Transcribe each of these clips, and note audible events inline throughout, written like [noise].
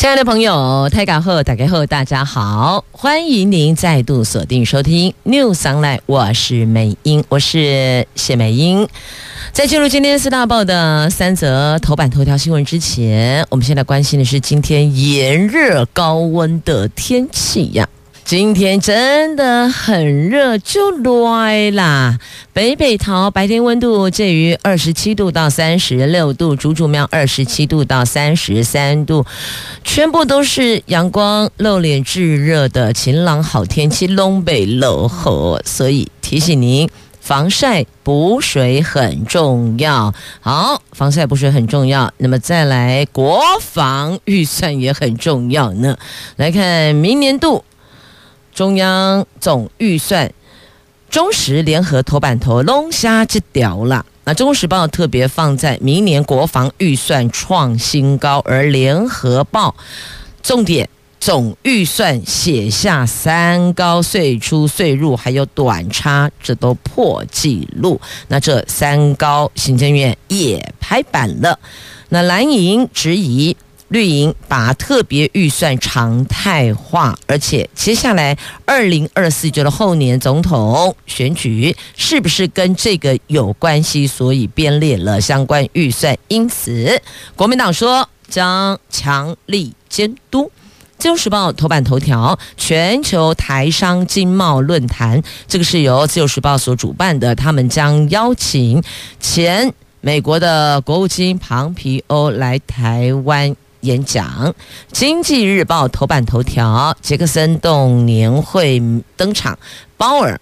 亲爱的朋友，泰港后打开后，大家好，欢迎您再度锁定收听 News Online，我是美英，我是谢美英。在进入今天四大报的三则头版头条新闻之前，我们现在关心的是今天炎热高温的天气呀。今天真的很热，就来啦！北北桃白天温度介于二十七度到三十六度，竹竹苗二十七度到三十三度，全部都是阳光露脸炙热的晴朗好天气，东北冷和，所以提醒您。防晒补水很重要，好，防晒补水很重要。那么再来，国防预算也很重要呢。来看明年度中央总预算，中时联合头版头龙虾这条了。那中时报特别放在明年国防预算创新高，而联合报重点。总预算写下三高，岁出岁入还有短差，这都破纪录。那这三高，行政院也拍板了。那蓝营质疑绿营把特别预算常态化，而且接下来二零二四就是后年总统选举，是不是跟这个有关系？所以编列了相关预算。因此，国民党说将强力监督。《自由时报》头版头条：全球台商经贸论坛，这个是由《自由时报》所主办的，他们将邀请前美国的国务卿庞皮欧来台湾演讲。《经济日报》头版头条：杰克森动年会登场，鲍尔。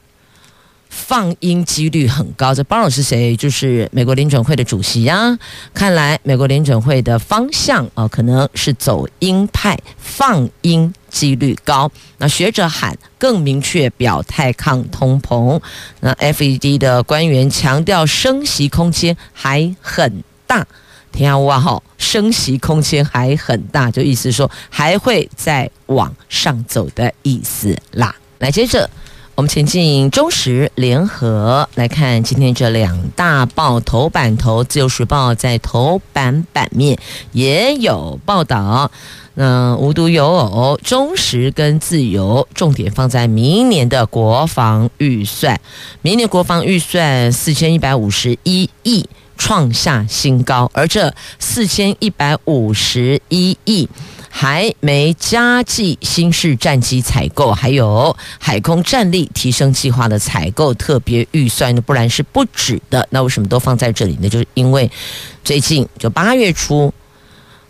放鹰几率很高，这鲍尔是谁？就是美国联准会的主席呀、啊。看来美国联准会的方向啊、可能是走鹰派，放鹰几率高。那学者喊更明确表态抗通膨。那 FED 的官员强调升息空间还很大。天啊哇吼，升息空间还很大，就意思说还会再往上走的意思啦。来，接着。我们前进中时联合来看今天这两大报头版头，《自由时报》在头版版面也有报道。那无独有偶，中时跟自由重点放在明年的国防预算，明年国防预算四千一百五十一亿，创下新高，而这四千一百五十一亿。还没加计新式战机采购，还有海空战力提升计划的采购特别预算呢，不然是不止的。那为什么都放在这里呢？就是因为最近就八月初，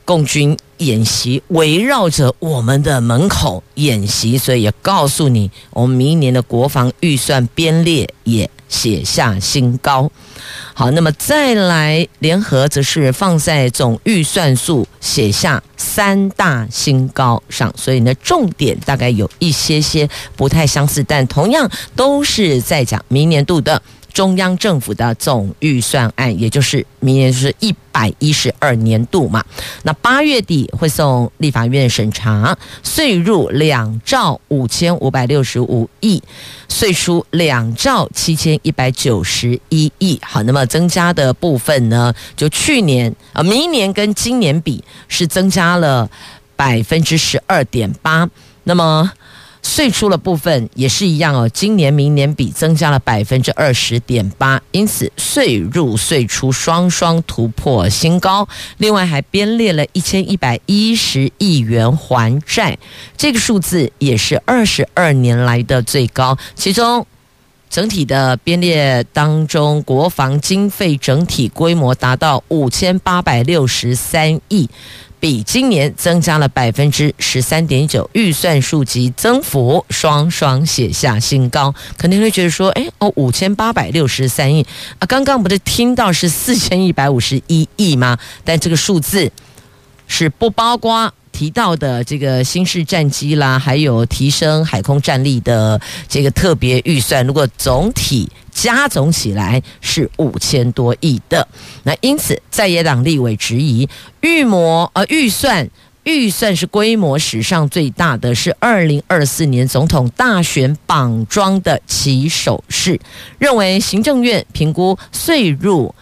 共军演习围绕着我们的门口演习，所以也告诉你，我们明年的国防预算编列也写下新高。好，那么再来联合，则是放在总预算数写下三大新高上，所以呢，重点大概有一些些不太相似，但同样都是在讲明年度的。中央政府的总预算案，也就是明年就是一百一十二年度嘛。那八月底会送立法院审查，税入两兆五千五百六十五亿，税出两兆七千一百九十一亿。好，那么增加的部分呢，就去年啊，明年跟今年比是增加了百分之十二点八。那么。岁出的部分也是一样哦，今年、明年比增加了百分之二十点八，因此岁入、岁出双双突破新高。另外还编列了一千一百一十亿元还债，这个数字也是二十二年来的最高。其中整体的编列当中，国防经费整体规模达到五千八百六十三亿。比今年增加了百分之十三点九，预算数及增幅双双写下新高。肯定会觉得说，哎哦，五千八百六十三亿啊，刚刚不是听到是四千一百五十一亿吗？但这个数字是不包括提到的这个新式战机啦，还有提升海空战力的这个特别预算。如果总体加总起来是五千多亿的。那因此，在野党立委质疑预模呃预算。预算是规模史上最大的，是二零二四年总统大选绑桩的起手式，认为行政院评估税入。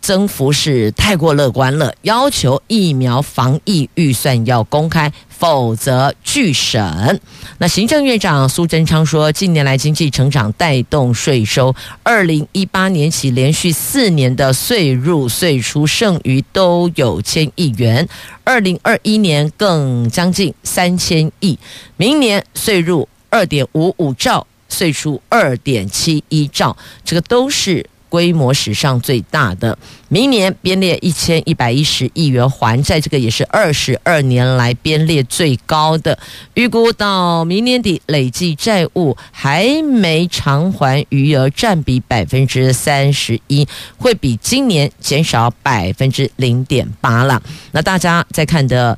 增幅是太过乐观了，要求疫苗防疫预算要公开，否则拒审。那行政院长苏贞昌说，近年来经济成长带动税收，二零一八年起连续四年的税入税出剩余都有千亿元，二零二一年更将近三千亿，明年税入二点五五兆，税出二点七一兆，这个都是。规模史上最大的，明年编列一千一百一十亿元还债，这个也是二十二年来编列最高的。预估到明年底，累计债务还没偿还余额占比百分之三十一，会比今年减少百分之零点八了。那大家在看的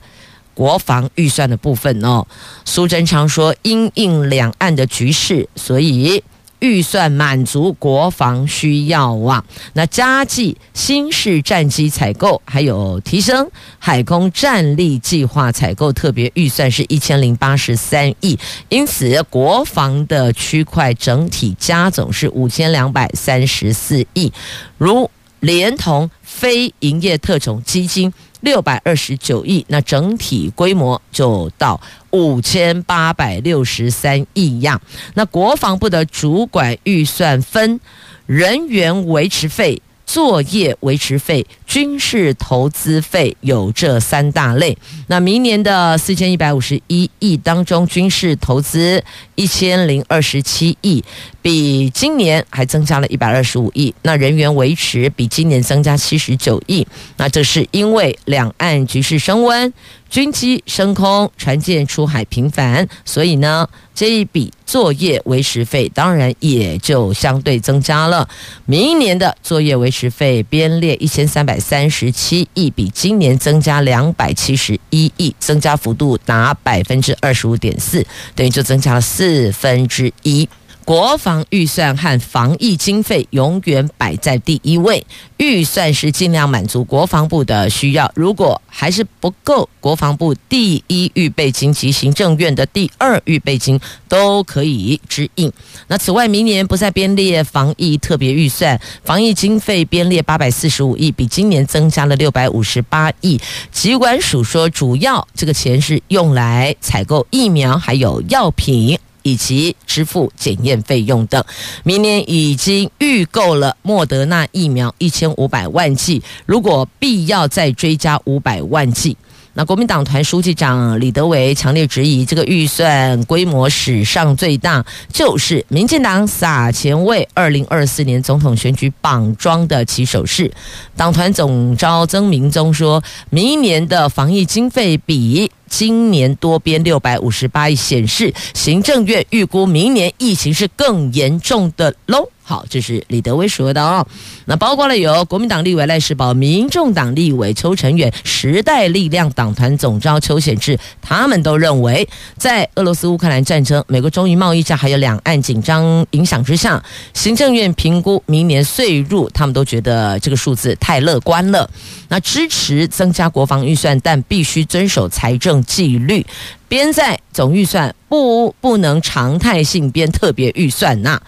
国防预算的部分哦，苏贞昌说，因应两岸的局势，所以。预算满足国防需要啊，那加计新式战机采购，还有提升海空战力计划采购特别预算是一千零八十三亿，因此国防的区块整体加总是五千两百三十四亿，如连同非营业特种基金。六百二十九亿，那整体规模就到五千八百六十三亿样。那国防部的主管预算分人员维持费。作业维持费、军事投资费有这三大类。那明年的四千一百五十一亿当中，军事投资一千零二十七亿，比今年还增加了一百二十五亿。那人员维持比今年增加七十九亿。那这是因为两岸局势升温。军机升空，船舰出海频繁，所以呢，这一笔作业维持费当然也就相对增加了。明年的作业维持费编列一千三百三十七亿，比今年增加两百七十一亿，增加幅度达百分之二十五点四，等于就增加了四分之一。国防预算和防疫经费永远摆在第一位，预算是尽量满足国防部的需要。如果还是不够，国防部第一预备金及行政院的第二预备金都可以支应。那此外，明年不再编列防疫特别预算，防疫经费编列八百四十五亿，比今年增加了六百五十八亿。疾管署说，主要这个钱是用来采购疫苗，还有药品。以及支付检验费用等，明年已经预购了莫德纳疫苗一千五百万剂，如果必要再追加五百万剂。那国民党团书记长李德维强烈质疑，这个预算规模史上最大，就是民进党撒钱为二零二四年总统选举绑桩的起手式。党团总召曾明宗说，明年的防疫经费比今年多编六百五十八亿，显示行政院预估明年疫情是更严重的喽。好，这是李德威说的哦。那包括了有国民党立委赖世宝、民众党立委邱成远、时代力量党团总召邱显智，他们都认为，在俄罗斯乌克兰战争、美国中印贸易战还有两岸紧张影响之下，行政院评估明年岁入，他们都觉得这个数字太乐观了。那支持增加国防预算，但必须遵守财政纪律，编在总预算不不能常态性编特别预算呐。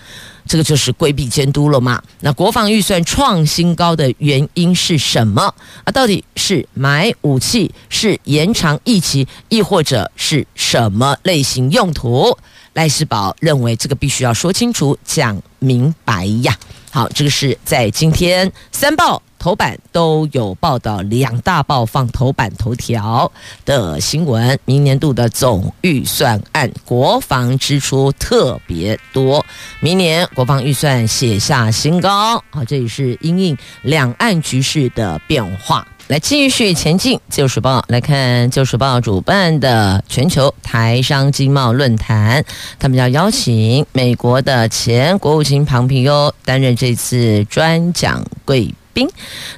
这个就是规避监督了嘛？那国防预算创新高的原因是什么？啊，到底是买武器，是延长疫情，亦或者是什么类型用途？赖世宝认为这个必须要说清楚、讲明白呀。好，这个是在今天三报。头版都有报道，两大报放头版头条的新闻。明年度的总预算案，国防支出特别多，明年国防预算写下新高。好，这也是因应两岸局势的变化。来继续前进，旧时报来看，旧时报主办的全球台商经贸论坛，他们要邀请美国的前国务卿庞皮欧担任这次专讲贵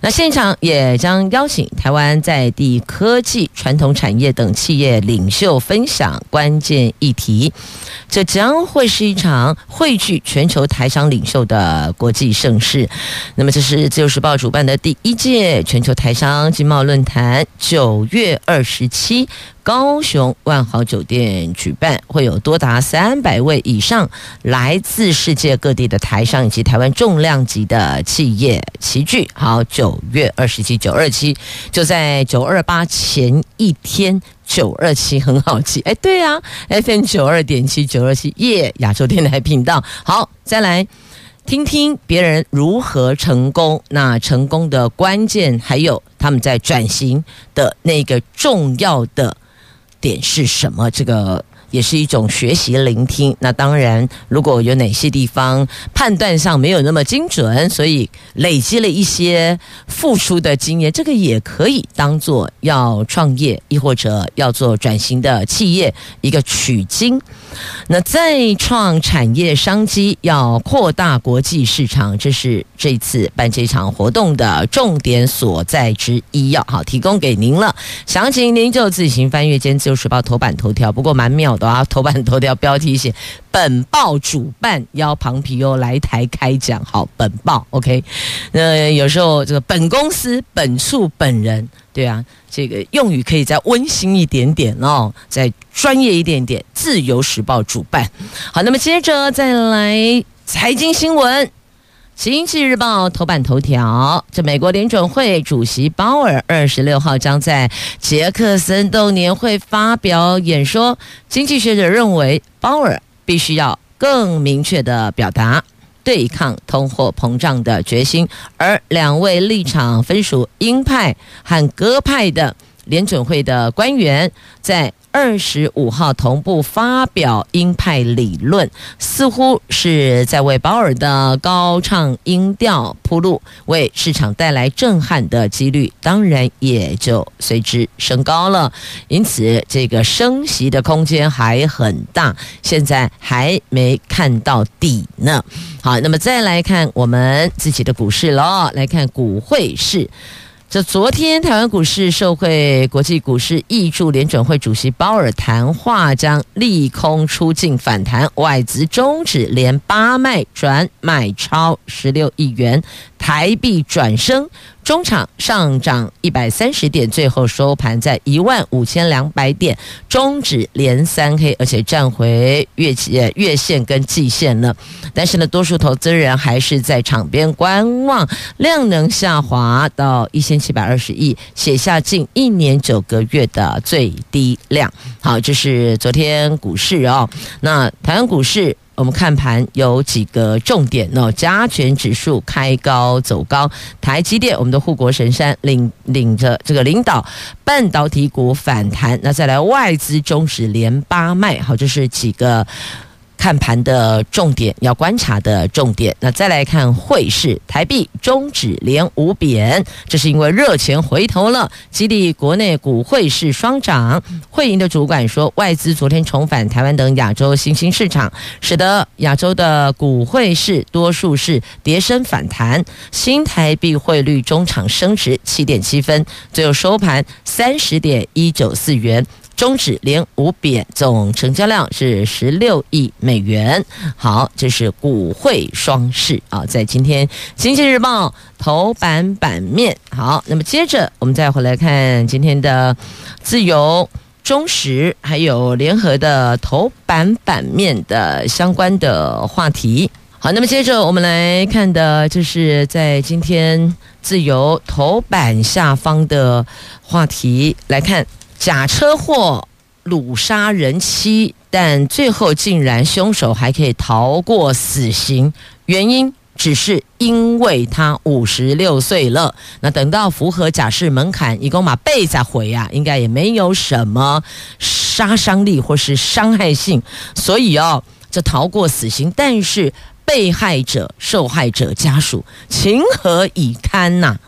那现场也将邀请台湾在地科技、传统产业等企业领袖分享关键议题。这将会是一场汇聚全球台商领袖的国际盛事。那么，这是自由时报主办的第一届全球台商经贸论坛，九月二十七。高雄万豪酒店举办，会有多达三百位以上来自世界各地的台商以及台湾重量级的企业齐聚。好，九月二十七、九二七，就在九二八前一天，九二七 [laughs] 很好记。哎，对啊，FM 九二点七，九二七，耶，亚洲电台频道。好，再来听听别人如何成功，那成功的关键，还有他们在转型的那个重要的。点是什么？这个也是一种学习聆听。那当然，如果有哪些地方判断上没有那么精准，所以累积了一些付出的经验，这个也可以当做要创业，亦或者要做转型的企业一个取经。那再创产业商机，要扩大国际市场，这是这次办这场活动的重点所在之一。要好提供给您了，详情您就自行翻阅《今天自由时报》头版头条。不过蛮妙的啊，头版头条标题写“本报主办邀庞皮欧来台开讲”。好，本报 OK。那有时候这个本公司、本处、本人。对啊，这个用语可以再温馨一点点哦，再专业一点点。自由时报主办，好，那么接着再来财经新闻。经济日报头版头条：这美国联准会主席鲍尔二十六号将在杰克森动年会发表演说。经济学者认为，鲍尔必须要更明确的表达。对抗通货膨胀的决心，而两位立场分属鹰派和鸽派的联准会的官员在。二十五号同步发表鹰派理论，似乎是在为鲍尔的高唱音调铺路，为市场带来震撼的几率当然也就随之升高了。因此，这个升息的空间还很大，现在还没看到底呢。好，那么再来看我们自己的股市喽，来看股汇市。这昨天台湾股市受惠国际股市易助，联准会主席鲍尔谈话将利空出尽反弹，外资终止连八卖转买超十六亿元，台币转升。中场上涨一百三十点，最后收盘在一万五千两百点，终止连三黑，而且站回月线、月线跟季线了。但是呢，多数投资人还是在场边观望，量能下滑到一千七百二十亿，写下近一年九个月的最低量。好，这是昨天股市哦。那台湾股市。我们看盘有几个重点哦，加权指数开高走高，台积电我们的护国神山领领着这个领导半导体股反弹，那再来外资中指连八卖，好，这是几个。看盘的重点，要观察的重点。那再来看汇市，台币中指连五贬，这是因为热钱回头了，激励国内股汇市双涨。汇银的主管说，外资昨天重返台湾等亚洲新兴市场，使得亚洲的股汇市多数是跌升反弹。新台币汇率中场升值七点七分，最后收盘三十点一九四元。中指连五贬，总成交量是十六亿美元。好，这是股汇双市啊，在今天《经济日报》头版版面。好，那么接着我们再回来看今天的自由、中时还有联合的头版版面的相关的话题。好，那么接着我们来看的就是在今天自由头版下方的话题来看。假车祸掳杀人妻，但最后竟然凶手还可以逃过死刑，原因只是因为他五十六岁了。那等到符合假释门槛，一共把被再回啊，应该也没有什么杀伤力或是伤害性，所以哦，这逃过死刑，但是被害者、受害者家属情何以堪呐、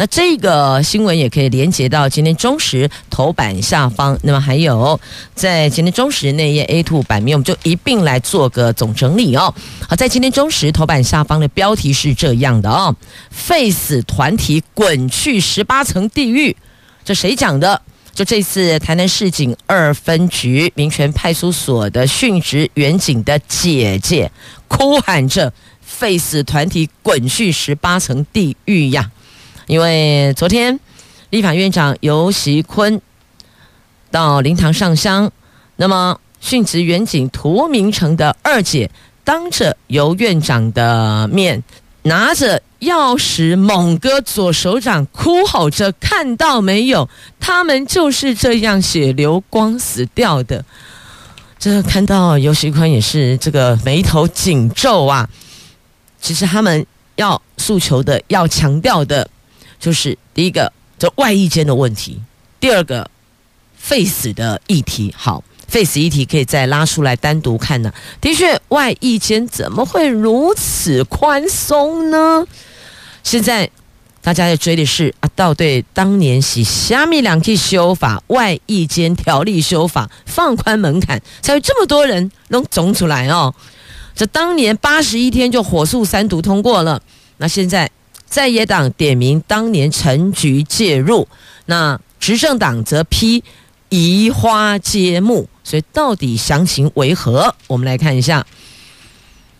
那这个新闻也可以连接到今天中时头版下方，那么还有在今天中时那页 A two 版面，我们就一并来做个总整理哦。好，在今天中时头版下方的标题是这样的哦：废死团体滚去十八层地狱，这谁讲的？就这次台南市警二分局民权派出所的殉职员警的姐姐，哭喊着“废死团体滚去十八层地狱呀！”因为昨天立法院长游锡坤到灵堂上香，那么殉职员警涂明诚的二姐当着尤院长的面，拿着。钥匙猛割左手掌，哭吼着：“看到没有？他们就是这样血流光死掉的。”这看到游锡堃也是这个眉头紧皱啊。其实他们要诉求的、要强调的，就是第一个，这外役间的问题；第二个，废死的议题。好。废死议题可以再拉出来单独看呢。的确，外役间怎么会如此宽松呢？现在大家在追的是啊，到对当年是虾米两起修法，外役间条例修法放宽门槛，才有这么多人能走出来哦。这当年八十一天就火速三读通过了，那现在在野党点名当年陈菊介入，那执政党则批移花接木。所以到底详情为何？我们来看一下，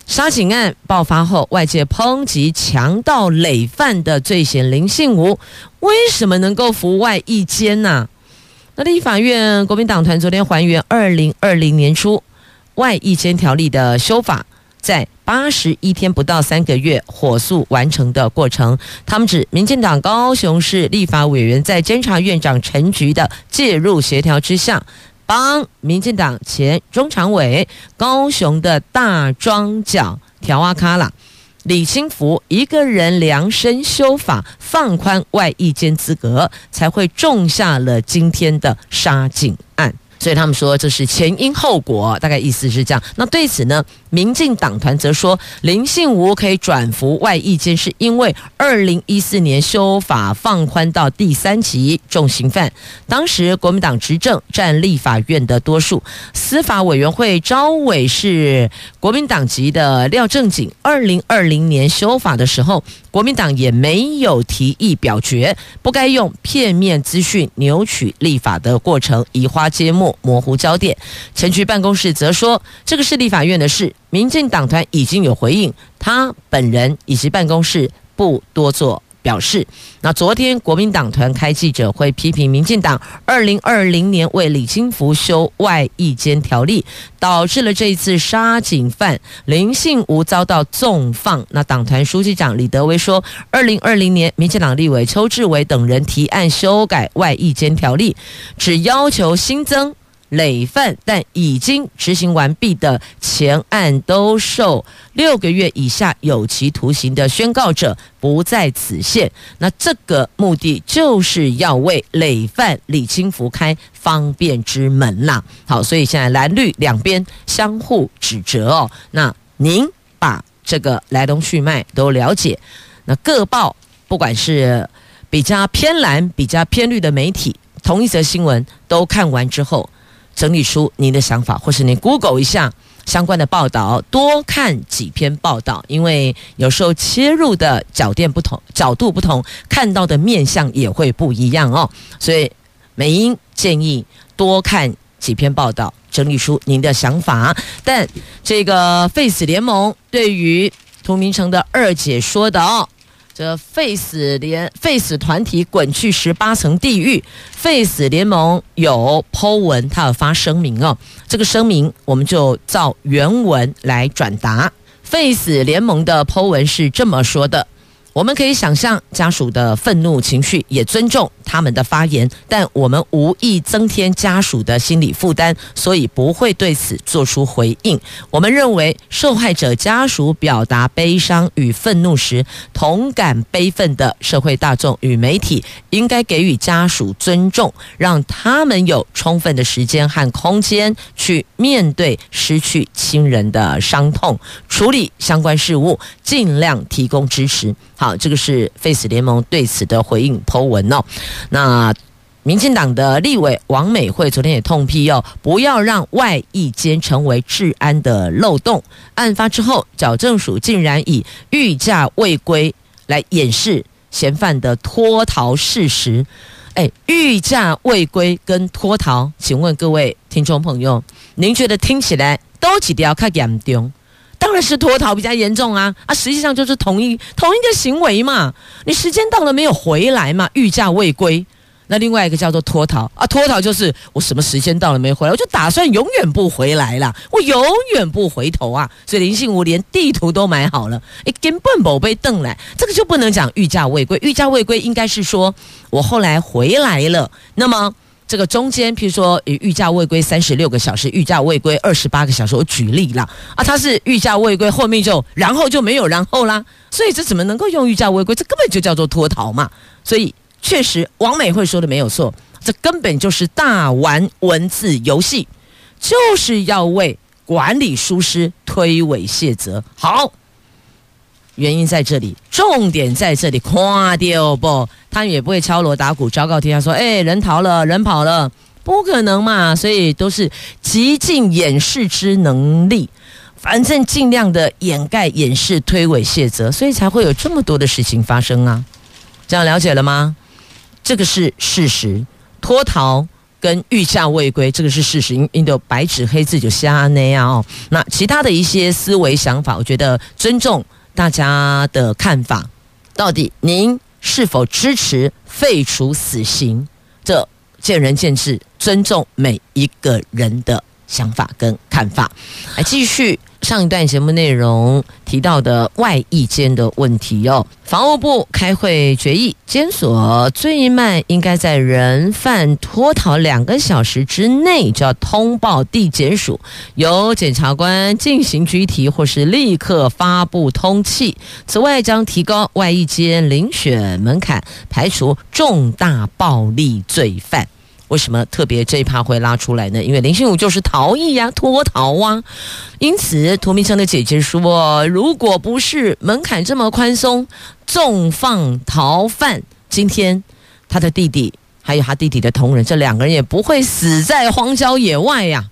杀警案爆发后，外界抨击强盗累犯的罪嫌林信吾，为什么能够服外役监呢？那立法院国民党团昨天还原二零二零年初外役监条例的修法，在八十一天不到三个月火速完成的过程。他们指民进党高雄市立法委员在监察院长陈菊的介入协调之下。帮民进党前中常委高雄的大庄脚条阿卡拉李清福一个人量身修法，放宽外役监资格，才会种下了今天的杀警案。所以他们说这是前因后果，大概意思是这样。那对此呢，民进党团则说，林信吴可以转服外役监，是因为二零一四年修法放宽到第三级重刑犯，当时国民党执政占立法院的多数，司法委员会召委是国民党籍的廖正景。二零二零年修法的时候，国民党也没有提议表决，不该用片面资讯扭曲立法的过程，移花接木。模糊焦点，前局办公室则说，这个是立法院的事，民进党团已经有回应，他本人以及办公室不多做表示。那昨天国民党团开记者会，批评民进党二零二零年为李清福修外役监条例，导致了这一次杀警犯林信吴遭到纵放。那党团书记长李德威说，二零二零年民进党立委邱志伟等人提案修改外役监条例，只要求新增。累犯但已经执行完毕的前案都受六个月以下有期徒刑的宣告者不在此限。那这个目的就是要为累犯李清福开方便之门啦。好，所以现在蓝绿两边相互指责哦。那您把这个来龙去脉都了解，那各报不管是比较偏蓝、比较偏绿的媒体，同一则新闻都看完之后。整理出您的想法，或是您 Google 一下相关的报道，多看几篇报道，因为有时候切入的角点不同，角度不同，看到的面相也会不一样哦。所以美英建议多看几篇报道，整理出您的想法。但这个 Face 联盟对于涂明成的二姐说的哦。的 Face 联 Face 团体滚去十八层地狱，Face 联盟有 Po 文，他有发声明哦。这个声明我们就照原文来转达。Face 联盟的 Po 文是这么说的。我们可以想象家属的愤怒情绪，也尊重他们的发言，但我们无意增添家属的心理负担，所以不会对此做出回应。我们认为，受害者家属表达悲伤与愤怒时，同感悲愤的社会大众与媒体应该给予家属尊重，让他们有充分的时间和空间去面对失去亲人的伤痛，处理相关事务，尽量提供支持。好，这个是 Face 联盟对此的回应 Po 文哦。那民进党的立委王美惠昨天也痛批哦，不要让外溢监成为治安的漏洞。案发之后，矫正署竟然以逾假未归来掩饰嫌犯的脱逃事实。哎，逾假未归跟脱逃，请问各位听众朋友，您觉得听起来都几条较严重？当然是脱逃比较严重啊！啊，实际上就是同一同一个行为嘛。你时间到了没有回来嘛？逾假未归。那另外一个叫做脱逃啊，脱逃就是我什么时间到了没回来，我就打算永远不回来了，我永远不回头啊。所以林信武连地图都买好了，哎，根本不被瞪来，这个就不能讲逾假未归。逾假未归应该是说我后来回来了，那么。这个中间，譬如说，逾假未归三十六个小时，逾假未归二十八个小时，我举例啦。啊，他是逾假未归，后面就然后就没有然后啦，所以这怎么能够用逾假未归？这根本就叫做脱逃嘛。所以确实，王美惠说的没有错，这根本就是大玩文字游戏，就是要为管理疏失推诿卸责。好。原因在这里，重点在这里，夸掉不？他们也不会敲锣打鼓昭告天下说：“哎，人逃了，人跑了，不可能嘛！”所以都是极尽掩饰之能力，反正尽量的掩盖、掩饰、推诿卸责，所以才会有这么多的事情发生啊！这样了解了吗？这个是事实，脱逃跟御驾未归，这个是事实，因因为白纸黑字就瞎那样哦。那其他的一些思维想法，我觉得尊重。大家的看法，到底您是否支持废除死刑？这见仁见智，尊重每一个人的想法跟看法。来继续。上一段节目内容提到的外役监的问题哟，法务部开会决议，监所最慢应该在人犯脱逃两个小时之内就要通报地检署，由检察官进行拘提或是立刻发布通缉。此外，将提高外役监遴选门槛，排除重大暴力罪犯。为什么特别这一趴会拉出来呢？因为林心武就是逃逸呀、脱逃啊。因此，涂明诚的姐姐说，如果不是门槛这么宽松，纵放逃犯，今天他的弟弟还有他弟弟的同仁，这两个人也不会死在荒郊野外呀、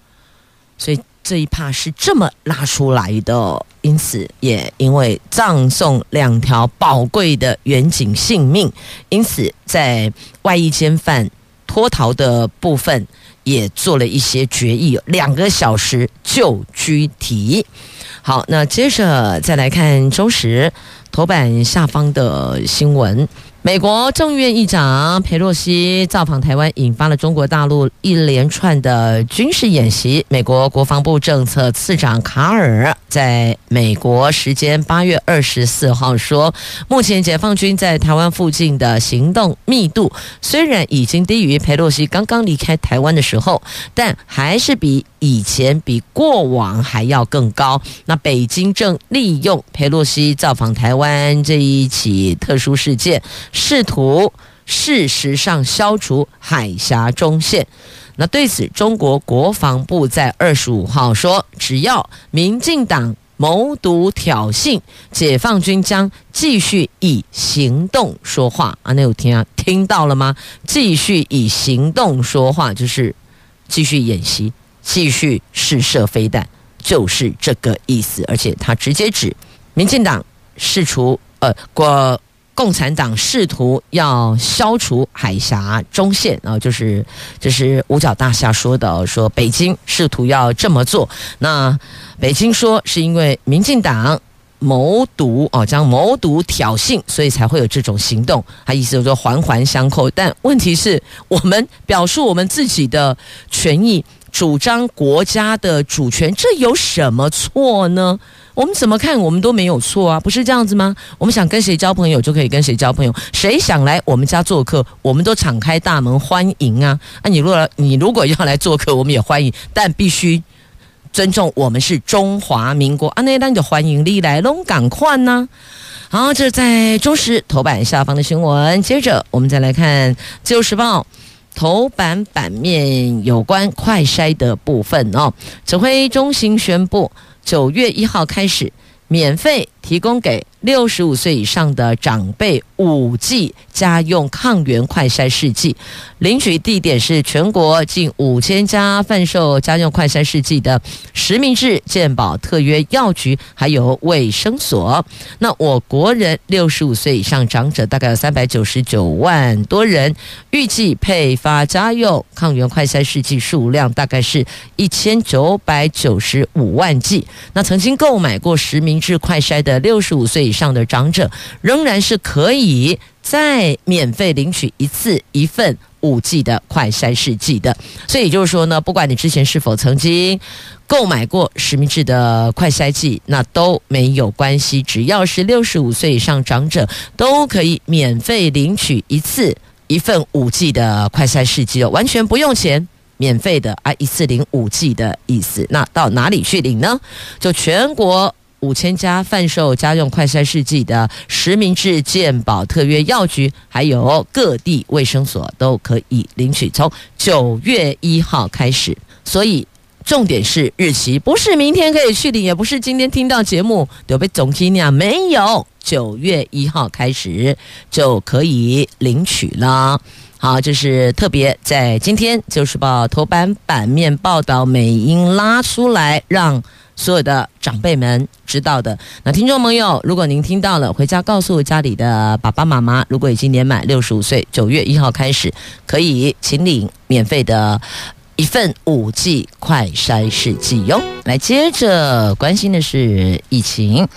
所以这一趴是这么拉出来的。因此，也因为葬送两条宝贵的远景性命，因此在外役监犯。脱逃的部分也做了一些决议，两个小时就拘提。好，那接着再来看中时头版下方的新闻。美国众议院议长佩洛西造访台湾，引发了中国大陆一连串的军事演习。美国国防部政策次长卡尔在美国时间八月二十四号说，目前解放军在台湾附近的行动密度虽然已经低于佩洛西刚刚离开台湾的时候，但还是比以前、比过往还要更高。那北京正利用佩洛西造访台湾这一起特殊事件。试图事实上消除海峡中线。那对此，中国国防部在二十五号说，只要民进党谋独挑衅，解放军将继续以行动说话。啊，那有听啊？听到了吗？继续以行动说话，就是继续演习，继续试射飞弹，就是这个意思。而且他直接指民进党试图呃国。共产党试图要消除海峡中线啊，就是这是五角大厦说的，说北京试图要这么做。那北京说是因为民进党谋独哦，将谋独挑衅，所以才会有这种行动。他意思就是说环环相扣，但问题是我们表述我们自己的权益，主张国家的主权，这有什么错呢？我们怎么看，我们都没有错啊，不是这样子吗？我们想跟谁交朋友就可以跟谁交朋友，谁想来我们家做客，我们都敞开大门欢迎啊！啊，你如果你如果要来做客，我们也欢迎，但必须尊重我们是中华民国啊，那那就欢迎你来龙赶快呢。好，这是在中时头版下方的新闻。接着我们再来看《自由时报》头版版面有关快筛的部分哦，指挥中心宣布。九月一号开始，免费提供给六十五岁以上的长辈五剂家用抗原快筛试剂，领取地点是全国近五千家贩售家用快筛试剂的实名制健保特约药局，还有卫生所。那我国人六十五岁以上长者大概有三百九十九万多人，预计配发家用抗原快筛试剂数量大概是一千九百九十五万剂。那曾经购买过实名制快筛的六十五岁以上的长者，仍然是可以再免费领取一次一份五 G 的快筛试剂的。所以也就是说呢，不管你之前是否曾经购买过实名制的快筛剂，那都没有关系，只要是六十五岁以上长者，都可以免费领取一次一份五 G 的快筛试剂哦，完全不用钱。免费的啊，一次领五 G 的意思。那到哪里去领呢？就全国五千家贩售家用快筛试剂的实名制健保特约药局，还有各地卫生所都可以领取。从九月一号开始，所以重点是日期，不是明天可以去领，也不是今天听到节目就被总经理没有。九月一号开始就可以领取了。好，这是特别在今天《就是报》头版版面报道，美英拉出来让所有的长辈们知道的。那听众朋友，如果您听到了，回家告诉家里的爸爸妈妈，如果已经年满六十五岁，九月一号开始可以请领免费的一份五 G 快筛试剂哟。来，接着关心的是疫情，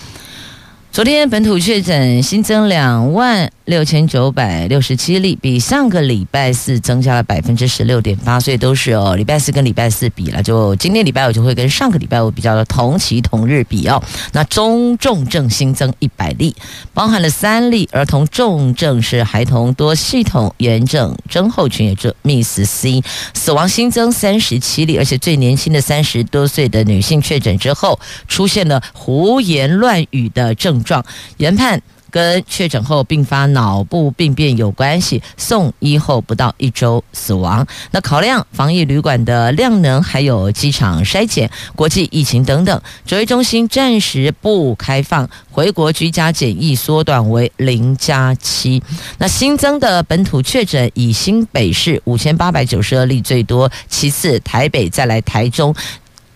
昨天本土确诊新增两万。六千九百六十七例，比上个礼拜四增加了百分之十六点八，所以都是哦，礼拜四跟礼拜四比了，就今天礼拜五就会跟上个礼拜五比较的同期同日比哦。那中重症新增一百例，包含了三例儿童重症是孩童多系统炎症症候群，也就 MIS-C，死亡新增三十七例，而且最年轻的三十多岁的女性确诊之后出现了胡言乱语的症状，研判。跟确诊后并发脑部病变有关系，送医后不到一周死亡。那考量防疫旅馆的量能，还有机场筛检、国际疫情等等，指挥中心暂时不开放回国居家检疫，缩短为零加七。那新增的本土确诊以新北市五千八百九十二例最多，其次台北，再来台中。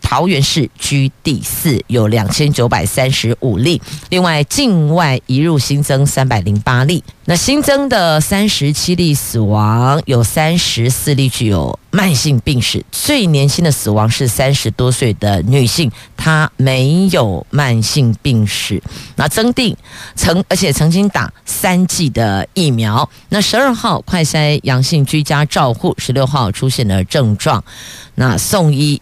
桃园市居第四，有两千九百三十五例。另外，境外移入新增三百零八例。那新增的三十七例死亡，有三十四例具有慢性病史。最年轻的死亡是三十多岁的女性，她没有慢性病史。那增定曾而且曾经打三剂的疫苗。那十二号快筛阳性居家照护，十六号出现了症状，那送医。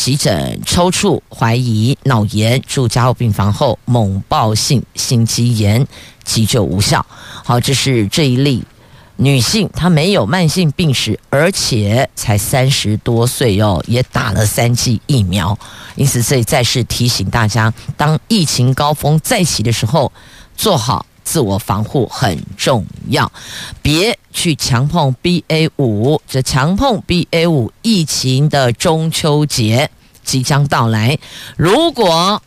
急诊抽搐，怀疑脑炎，住加护病房后猛爆性心肌炎，急救无效。好，这是这一例女性，她没有慢性病史，而且才三十多岁哦，也打了三剂疫苗。因此，这里再次提醒大家，当疫情高峰再起的时候，做好自我防护很重要，别去强碰 BA 五。这强碰 BA 五疫情的中秋节即将到来，如果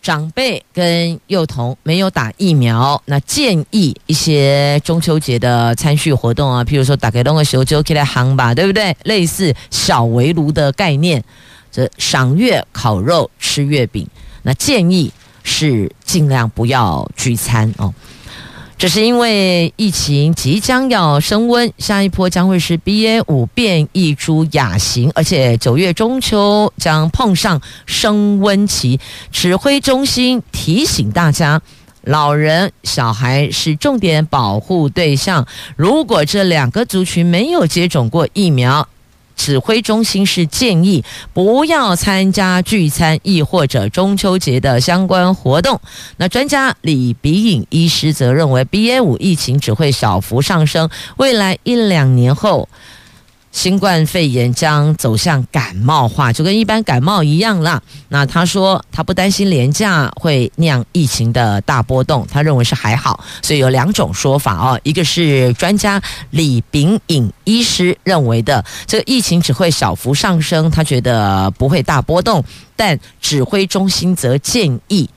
长辈跟幼童没有打疫苗，那建议一些中秋节的餐叙活动啊，譬如说打开龙个小酒起来行吧，对不对？类似小围炉的概念，这赏月、烤肉、吃月饼，那建议。是尽量不要聚餐哦，这是因为疫情即将要升温，下一波将会是 BA 五变异株亚型，而且九月中秋将碰上升温期。指挥中心提醒大家，老人、小孩是重点保护对象，如果这两个族群没有接种过疫苗。指挥中心是建议不要参加聚餐，亦或者中秋节的相关活动。那专家李鼻颖医师则认为，BA 五疫情只会小幅上升，未来一两年后。新冠肺炎将走向感冒化，就跟一般感冒一样啦。那他说他不担心廉价会酿疫情的大波动，他认为是还好。所以有两种说法哦，一个是专家李炳颖医师认为的，这个疫情只会小幅上升，他觉得不会大波动。但指挥中心则建议。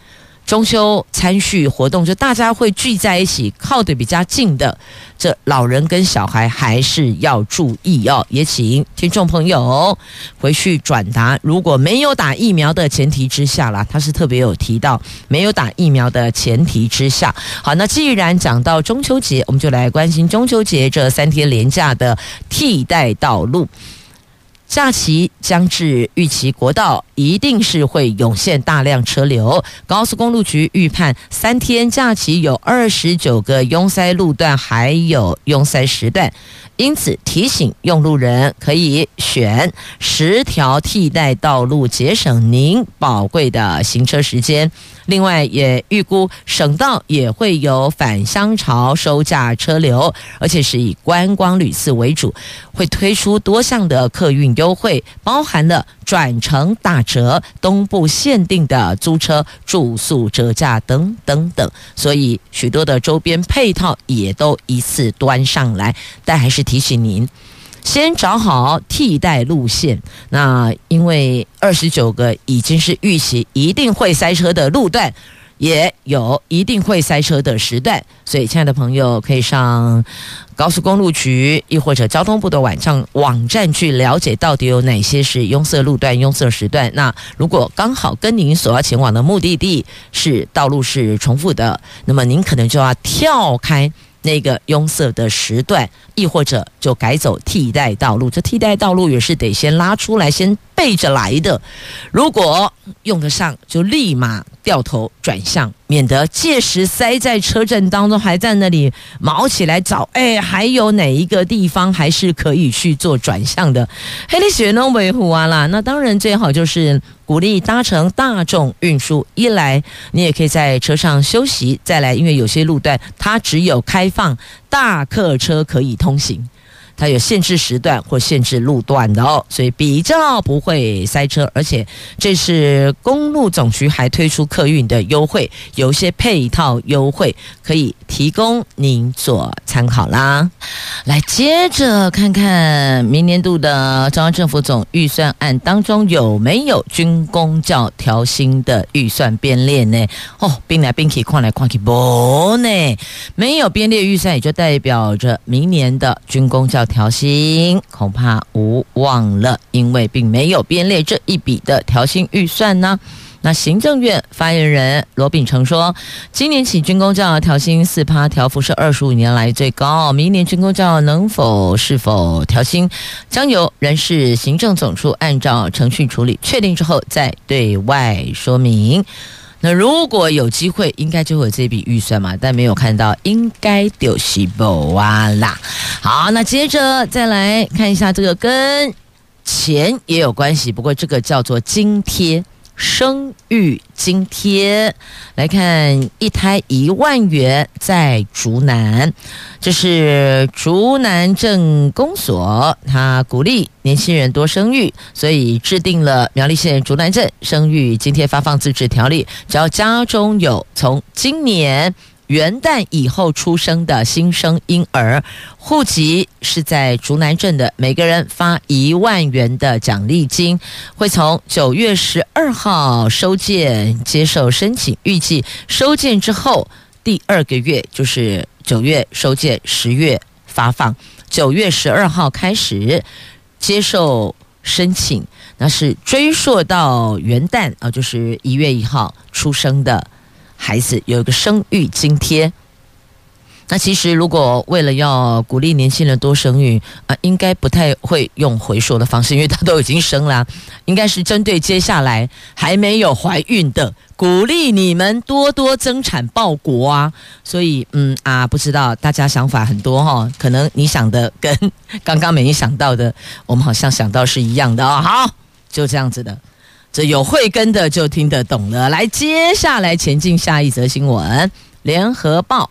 中秋餐叙活动，就大家会聚在一起，靠得比较近的，这老人跟小孩还是要注意哦。也请听众朋友回去转达，如果没有打疫苗的前提之下啦，他是特别有提到没有打疫苗的前提之下。好，那既然讲到中秋节，我们就来关心中秋节这三天连假的替代道路。假期将至，预期国道一定是会涌现大量车流。高速公路局预判三天假期有二十九个拥塞路段，还有拥塞时段，因此提醒用路人可以选十条替代道路，节省您宝贵的行车时间。另外，也预估省道也会有返乡潮收假车流，而且是以观光旅次为主，会推出多项的客运优惠，包含了转乘打折、东部限定的租车住宿折价等等等。所以，许多的周边配套也都一次端上来，但还是提醒您。先找好替代路线，那因为二十九个已经是预期一定会塞车的路段，也有一定会塞车的时段，所以亲爱的朋友可以上高速公路局，亦或者交通部的网站网站去了解到底有哪些是拥塞路段、拥塞时段。那如果刚好跟您所要前往的目的地是道路是重复的，那么您可能就要跳开。那个拥塞的时段，亦或者就改走替代道路，这替代道路也是得先拉出来，先备着来的。如果用得上，就立马掉头转向，免得届时塞在车阵当中，还在那里毛起来找。哎，还有哪一个地方还是可以去做转向的？黑利雪农维护啊啦，那当然最好就是。鼓励搭乘大众运输，一来你也可以在车上休息；再来，因为有些路段它只有开放大客车可以通行。它有限制时段或限制路段的哦，所以比较不会塞车，而且这是公路总局还推出客运的优惠，有一些配套优惠可以提供您做参考啦。来，接着看看明年度的中央政府总预算案当中有没有军工教调薪的预算编列呢？哦，兵来兵去，矿来矿去，不呢，没有编列预算，也就代表着明年的军工教。调薪恐怕无望了，因为并没有编列这一笔的调薪预算呢。那行政院发言人罗秉成说，今年起军公教调薪四趴，调幅是二十五年来最高。明年军公教能否是否调薪，将由人事行政总处按照程序处理，确定之后再对外说明。那如果有机会，应该就会有这笔预算嘛，但没有看到，应该就是没啊啦。好，那接着再来看一下这个跟钱也有关系，不过这个叫做津贴。生育津贴，来看一胎一万元，在竹南，这是竹南镇公所，他鼓励年轻人多生育，所以制定了苗栗县竹南镇生育津贴发放自治条例，只要家中有从今年。元旦以后出生的新生婴儿，户籍是在竹南镇的，每个人发一万元的奖励金，会从九月十二号收件接受申请，预计收件之后第二个月就是九月收件，十月发放，九月十二号开始接受申请，那是追溯到元旦啊，就是一月一号出生的。孩子有一个生育津贴，那其实如果为了要鼓励年轻人多生育啊，应该不太会用回收的方式，因为他都已经生了，应该是针对接下来还没有怀孕的，鼓励你们多多增产报国啊。所以，嗯啊，不知道大家想法很多哈、可能你想的跟刚刚没想到的，我们好像想到是一样的啊、好，就这样子的。这有慧根的就听得懂了。来，接下来前进下一则新闻。联合报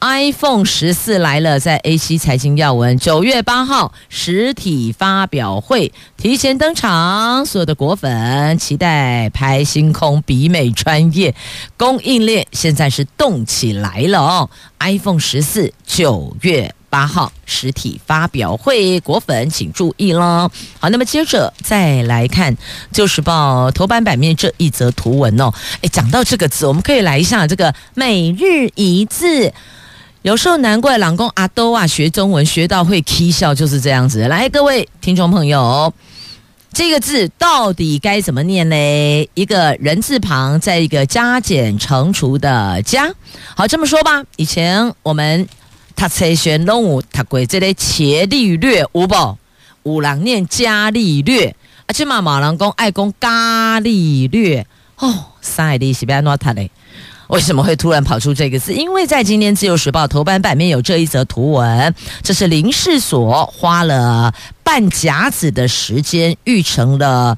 ，iPhone 十四来了，在 A7 财经要闻，九月八号实体发表会提前登场，所有的果粉期待拍星空，比美专业，供应链现在是动起来了哦。iPhone 十四九月八号实体发表会，果粉请注意了。好，那么接着再来看《旧时报》头版版面这一则图文哦。诶，讲到这个字，我们可以来一下这个每日一字。有时候难怪老公阿兜啊学中文学到会起笑，就是这样子。来，各位听众朋友，这个字到底该怎么念呢？一个人字旁，再一个加减乘除的加。好，这么说吧，以前我们。他才选拢有读过这个伽利略有无？有人念伽利略，而且嘛，马人讲爱讲伽利略哦。三海的是不要读嘞？为什么会突然跑出这个字？因为在今天《自由时报》头版版面有这一则图文，这是林试所花了半甲子的时间育成了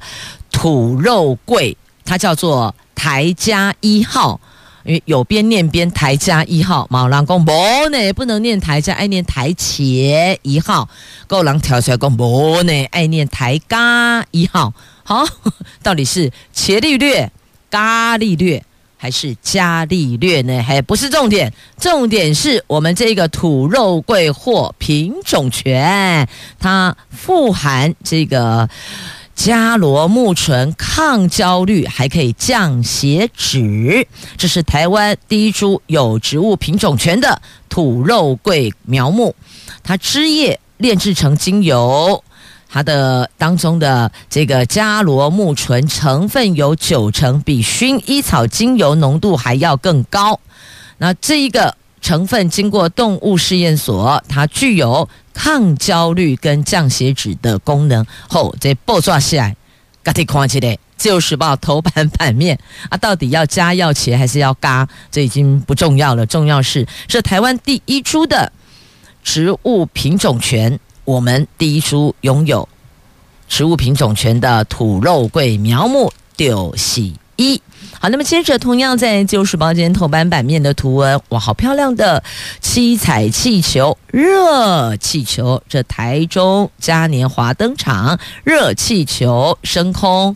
土肉桂，它叫做台嘉一号。因为有边念边台嘉一号，毛人讲不呢，不能念台嘉，爱念台茄一号。够人跳出来讲不呢，爱念台嘎一号。好，[laughs] 到底是伽利略、伽利略还是伽利略呢？还不是重点，重点是我们这个土肉桂货品种犬，它富含这个。伽罗木醇抗焦虑，还可以降血脂。这是台湾第一株有植物品种权的土肉桂苗木，它枝叶炼制成精油，它的当中的这个伽罗木醇成分有九成，比薰衣草精油浓度还要更高。那这一个成分经过动物试验所，它具有。抗焦虑跟降血脂的功能，后这报抓起来，赶紧看起来。自由时报头版版面啊，到底要加要切还是要嘎？这已经不重要了，重要是是台湾第一株的植物品种权，我们第一株拥有植物品种权的土肉桂苗木丢喜一。好，那么接着同样在《自由时报》今天头版版面的图文，哇，好漂亮的七彩气球、热气球，这台中嘉年华登场，热气球升空，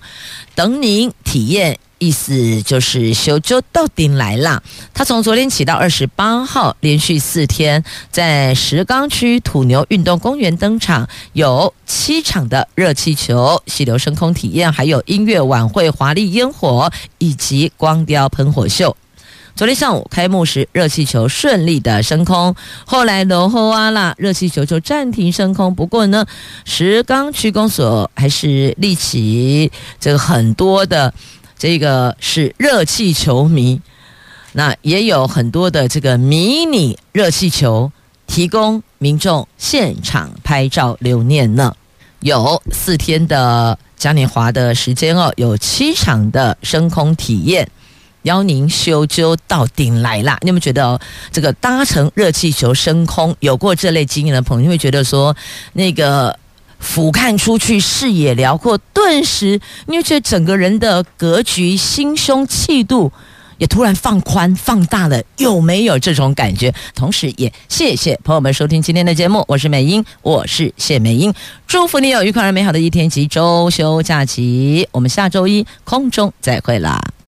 等您体验。意思就是修就到顶来了。他从昨天起到二十八号，连续四天在石冈区土牛运动公园登场，有七场的热气球溪流升空体验，还有音乐晚会、华丽烟火以及光雕喷火秀。昨天上午开幕时，热气球顺利的升空，后来罗后啊啦，热气球就暂停升空。不过呢，石冈区公所还是立起这个很多的。这个是热气球迷，那也有很多的这个迷你热气球提供民众现场拍照留念呢。有四天的嘉年华的时间哦，有七场的升空体验，邀您修究到顶来啦。你有没有觉得，这个搭乘热气球升空，有过这类经验的朋友，会觉得说那个。俯瞰出去，视野辽阔，顿时你觉得整个人的格局、心胸、气度也突然放宽、放大了，有没有这种感觉？同时也谢谢朋友们收听今天的节目，我是美英，我是谢美英，祝福你有愉快而美好的一天及周休假期，我们下周一空中再会啦。